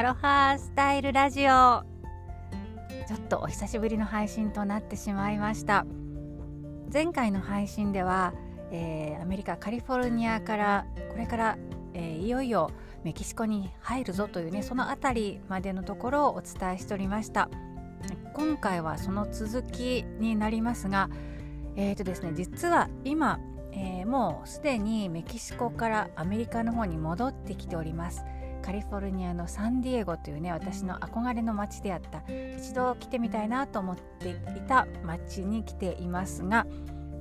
アロハスタイルラジオ。ちょっとお久しぶりの配信となってしまいました。前回の配信では、えー、アメリカカリフォルニアからこれから、えー、いよいよメキシコに入るぞというねその辺りまでのところをお伝えしておりました。今回はその続きになりますがえーとですね実は今、えー、もうすでにメキシコからアメリカの方に戻ってきております。カリフォルニアのサンディエゴというね私の憧れの街であった一度来てみたいなと思っていた街に来ていますが、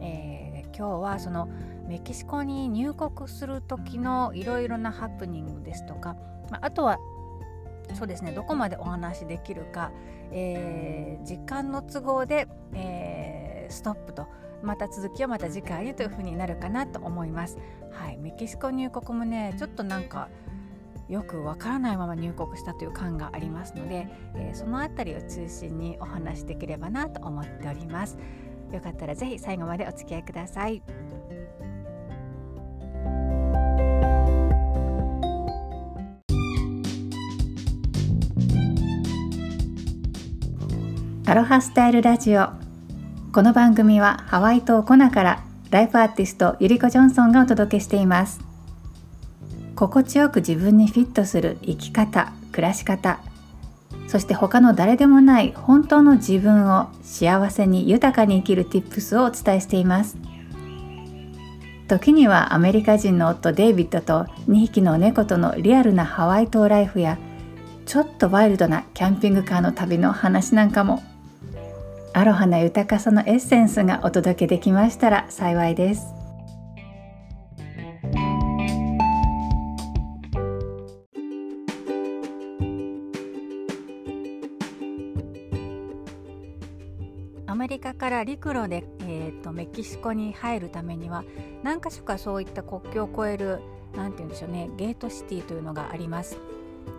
えー、今日はそのメキシコに入国する時のいろいろなハプニングですとか、まあ、とはそうですねどこまでお話しできるか、えー、時間の都合で、えー、ストップとまた続きはまた次回にというふうになるかなと思います。はい、メキシコ入国もねちょっとなんかよくわからないまま入国したという感がありますので、えー、そのあたりを中心にお話しできればなと思っております。よかったらぜひ最後までお付き合いください。アロハスタイルラジオ。この番組はハワイ島コナからライフアーティストゆりこジョンソンがお届けしています。心地よく自分にフィットする生き方暮らし方そして他の誰でもない本当の自分を幸せに豊かに生きる Tips をお伝えしています。時にはアメリカ人の夫デイビッドと2匹の猫とのリアルなハワイ島ライフやちょっとワイルドなキャンピングカーの旅の話なんかもアロハな豊かさのエッセンスがお届けできましたら幸いです。陸路で、えーと、メキシコに入るためには何か所かそういった国境を越える何て言うんでしょうねゲートシティというのがあります。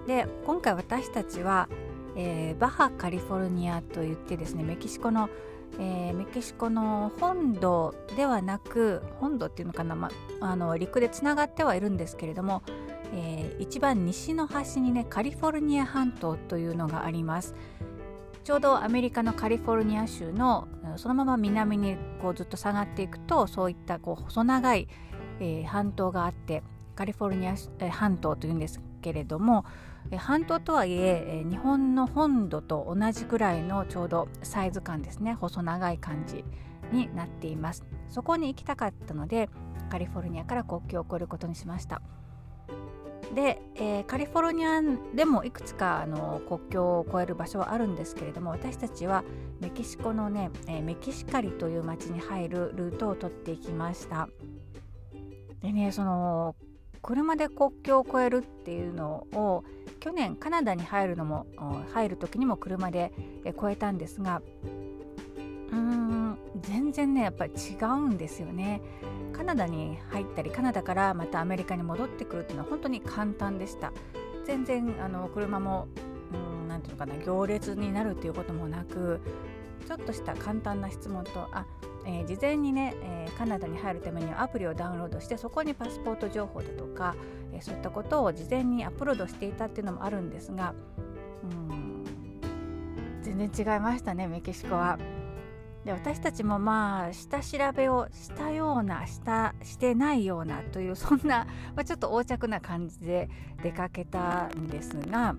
で今回私たちは、えー、バハカリフォルニアといってですねメキシコの、えー、メキシコの本土ではなく本土っていうのかな、ま、あの陸でつながってはいるんですけれども、えー、一番西の端にねカリフォルニア半島というのがあります。ちょうどアメリカのカリフォルニア州のそのまま南にこうずっと下がっていくとそういったこう細長い、えー、半島があってカリフォルニア、えー、半島というんですけれども、え、半島とはいえ、日本の本土と同じくらいのちょうどサイズ感ですね。細長い感じになっています。そこに行きたかったのでカリフォルニアから国境を越えることにしました。で、えー、カリフォルニアでもいくつかあの国境を越える場所はあるんですけれども私たちはメキシコのね、えー、メキシカリという町に入るルートを取っていきました。でねその車で国境を越えるっていうのを去年カナダに入るのも入る時にも車で越えたんですが全然ねやっぱり違うんですよねカナダに入ったりカナダからまたアメリカに戻ってくるっていうのは本当に簡単でした全然あの車も何て言うのかな行列になるっていうこともなくちょっとした簡単な質問とあ、えー、事前にね、えー、カナダに入るためにはアプリをダウンロードしてそこにパスポート情報だとか、えー、そういったことを事前にアップロードしていたっていうのもあるんですがうん全然違いましたねメキシコは。で私たちもまあ下調べをしたようなしたしてないようなというそんな、まあ、ちょっと横着な感じで出かけたんですが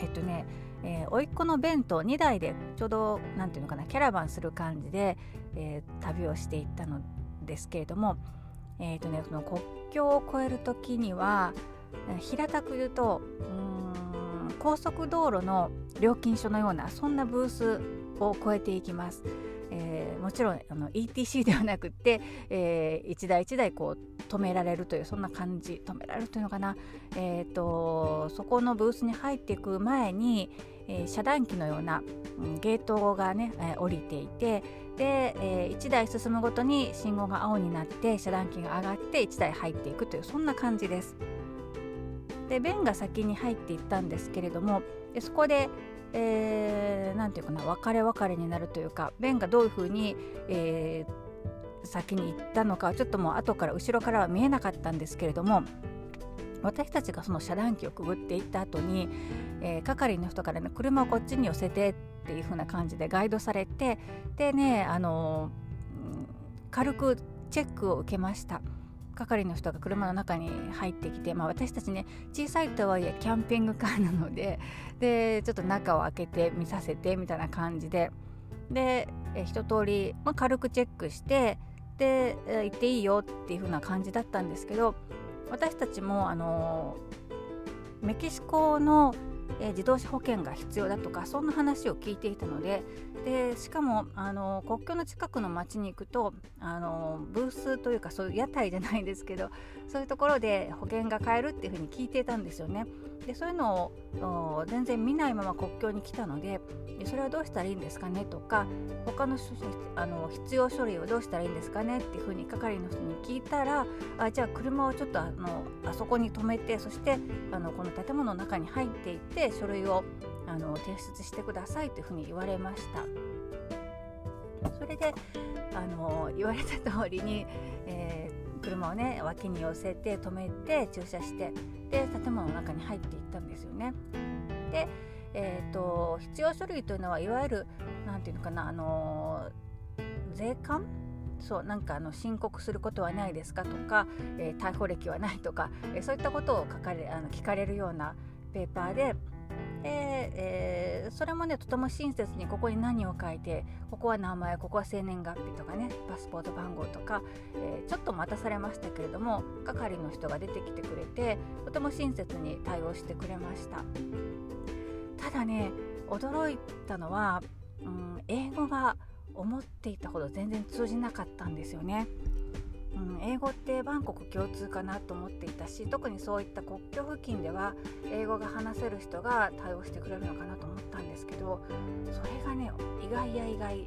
えっとねえー、甥っ子の弁当2台でちょうど何ていうのかなキャラバンする感じで、えー、旅をしていったのですけれども、えーとね、その国境を越える時には平たく言うとうん高速道路の料金所のようなそんなブースを超えていきます。えー、もちろんあの ETC ではなくて、えー、一台一台こう止められるというそんな感じ止められるというのかな、えーと、そこのブースに入っていく前に、えー、遮断機のような、うん、ゲートがね、えー、降りていてで、えー、1台進むごとに信号が青になって遮断機が上がって1台入っていくというそんな感じです。で弁が先に入っていったんですけれどもでそこでえー、て言うかな別れ別れになるというかベンがどういうふうに、えー、先に行ったのかちょっともう後から後ろからは見えなかったんですけれども私たちがその遮断機をくぐっていった後に、えー、係の人からね車をこっちに寄せてっていう風な感じでガイドされてでねあの軽くチェックを受けました。係の人が車の中に入ってきて、まあ、私たちね小さいとはいえキャンピングカーなので でちょっと中を開けて見させてみたいな感じでで一通り、まあ、軽くチェックしてで行っていいよっていう風な感じだったんですけど私たちもあのメキシコの、自動車保険が必要だとかそんな話を聞いていたのででしかもあの国境の近くの町に行くとあのブースというかそういう屋台じゃないですけどそういうところで保険が買えるっていうふうに聞いていたんですよね。でそういうのを全然見ないまま国境に来たのでそれはどうしたらいいんですかねとか他のあの必要書類をどうしたらいいんですかねっていうふうに係の人に聞いたらあじゃあ車をちょっとあのあそこに止めてそしてあのこの建物の中に入っていって書類をあの提出してくださいというふうに言われました。それであの言われた通りに、えー、車をね脇に寄せて止めて駐車してで建物の中に入っていったんですよね。で、えーと、必要書類というのはいわゆる何て言うのかなあの税関？そうなんかあの申告することはないですかとか、えー、逮捕歴はないとか、えー、そういったことを書かれあの聞かれるようなペーパーで、えー、それもねとても親切にここに何を書いてここは名前ここは生年月日とかねパスポート番号とか、えー、ちょっと待たされましたけれども係の人が出てきてくれてとても親切に対応してくれましたただね驚いたのは、うん、英語が思っていたほど全然通じなかったんですよね。うん、英語ってバンコク共通かなと思っていたし特にそういった国境付近では英語が話せる人が対応してくれるのかなと思ったんですけどそれがね意外や意外。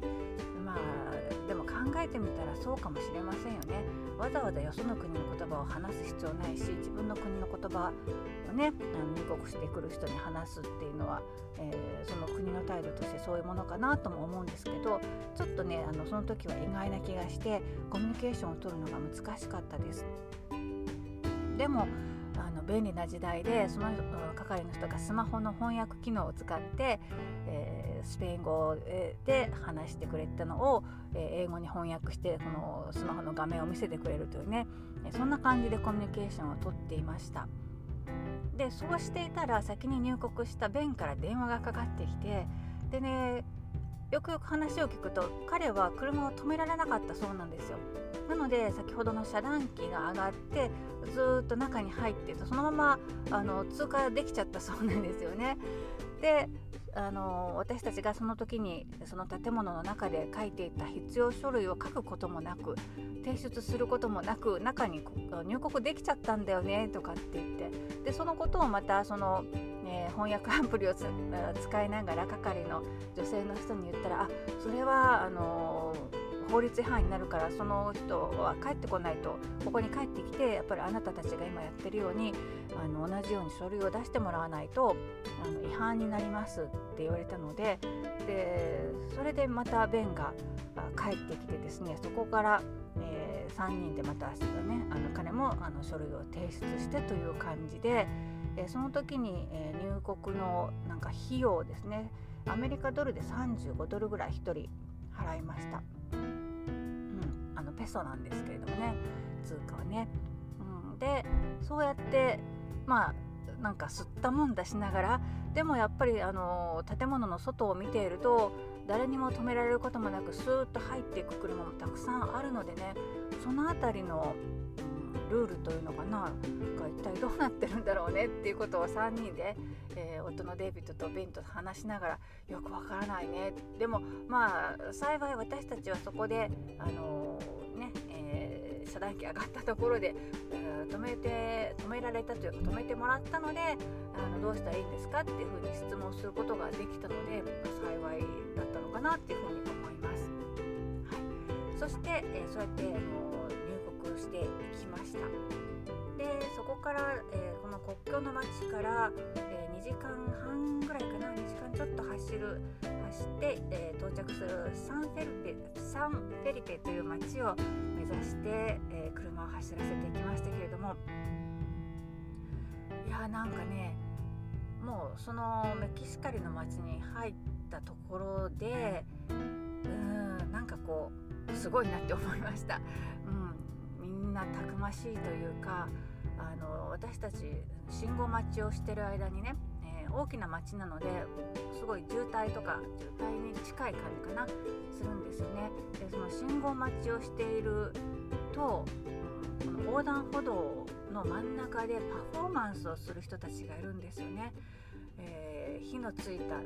まあでも考えてみたらそうかもしれませんよね。わざわざよその国の言葉を話す必要ないし自分の国の言葉をね入国してくる人に話すっていうのは、えー、その国の態度としてそういうものかなとも思うんですけどちょっとねあのその時は意外な気がしてコミュニケーションを取るのが難しかったです。でもの便利な時代でその係の人がスマホの翻訳機能を使って、えー、スペイン語で話してくれたのを、えー、英語に翻訳してこのスマホの画面を見せてくれるというねそんな感じでコミュニケーションをとっていました。でそうしていたら先に入国したベンから電話がかかってきてでねよくよく話を聞くと彼は車を止められなかったそうなんですよ。なので先ほどの遮断機が上がってずっと中に入ってそのままあの通過できちゃったそうなんですよね。であの私たちがその時にその建物の中で書いていた必要書類を書くこともなく提出することもなく中に入国できちゃったんだよねとかって言って。でそのことをまたそのえー、翻訳アプリを使いながら係の女性の人に言ったらあそれはあのー、法律違反になるからその人は帰ってこないとここに帰ってきてやっぱりあなたたちが今やってるようにあの同じように書類を出してもらわないとあの違反になりますって言われたのででそれでまたベンが帰ってきてですねそこから、3人でまた明日、ね、あの彼もあの書類を提出してという感じで。えその時に、え入国のなんか費用ですねアメリカドルで35ドルぐらい1人払いました、うん、あのペソなんですけれどもね通貨はね、うん、でそうやってまあなんか吸ったもんだしながらでもやっぱりあの建物の外を見ていると誰にも止められることもなくスーッと入っていく車もたくさんあるのでねその辺りのルールというのかなが一体どうなってるんだろうねっていうことを3人で、えー、夫のデイビッドとベンと話しながらよくわからないね。でもまあ幸い私たちはそこであのー、ね、えー、遮断機上がったところで、えー、止めて止められたというか止めてもらったのであのどうしたらいいんですかっていうふうに質問することができたので、ま、幸いだったかなっていうふうに思います。はい、そして、えそうやってあのしていきました。でそこから、えー、この国境の町から、えー、2時間半ぐらいかな。2時間ちょっと走る走って、えー、到着するサンフェルペサンフェリペという町を目指して、え車を走らせていきましたけれども。いやーなんかねもうそのメキシカリの街に入ったところでうんなんかこうすごいなって思いました、うん、みんなたくましいというかあの私たち信号待ちをしてる間にね、えー、大きな街なのですごい渋滞とか渋滞に近い感じかなするんですよね。でその信号待ちをしているとこの横断歩道の真ん中でパフォーマンスをする人たちがいるんですよね。えー、火のついた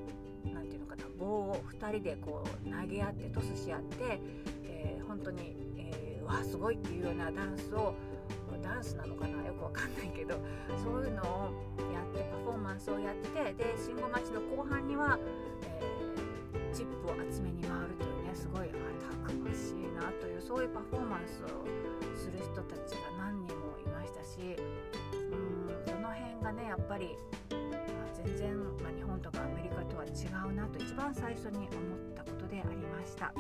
何て言うのかな棒を2人でこう投げ合ってトスし合って、えー、本当に、えー、わあすごいっていうようなダンスをダンスなのかなよくわかんないけどそういうのをやってパフォーマンスをやってで信号待ちの後半には、えー、チップを集めに回るというねすごいあたくましいなというそういうパフォーマンスをする人たちが何人もいましたしうんその辺がねやっぱり、全然、まあ、日本とかアメリカとは違うなと一番最初に思ったことでありました。はい。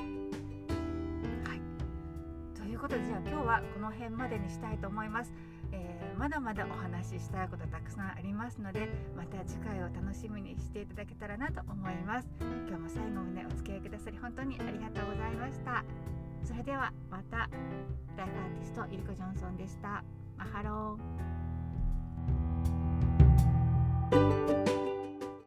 ということでじゃあ今日はこの辺までにしたいと思います。えー、まだまだお話ししたいことたくさんありますのでまた次回を楽しみにしていただけたらなと思います。今日も最後までお付き合いくださり本当にありがとうございました。それではまたライフアーティストイルコ・ジョンソンでした。マハロー。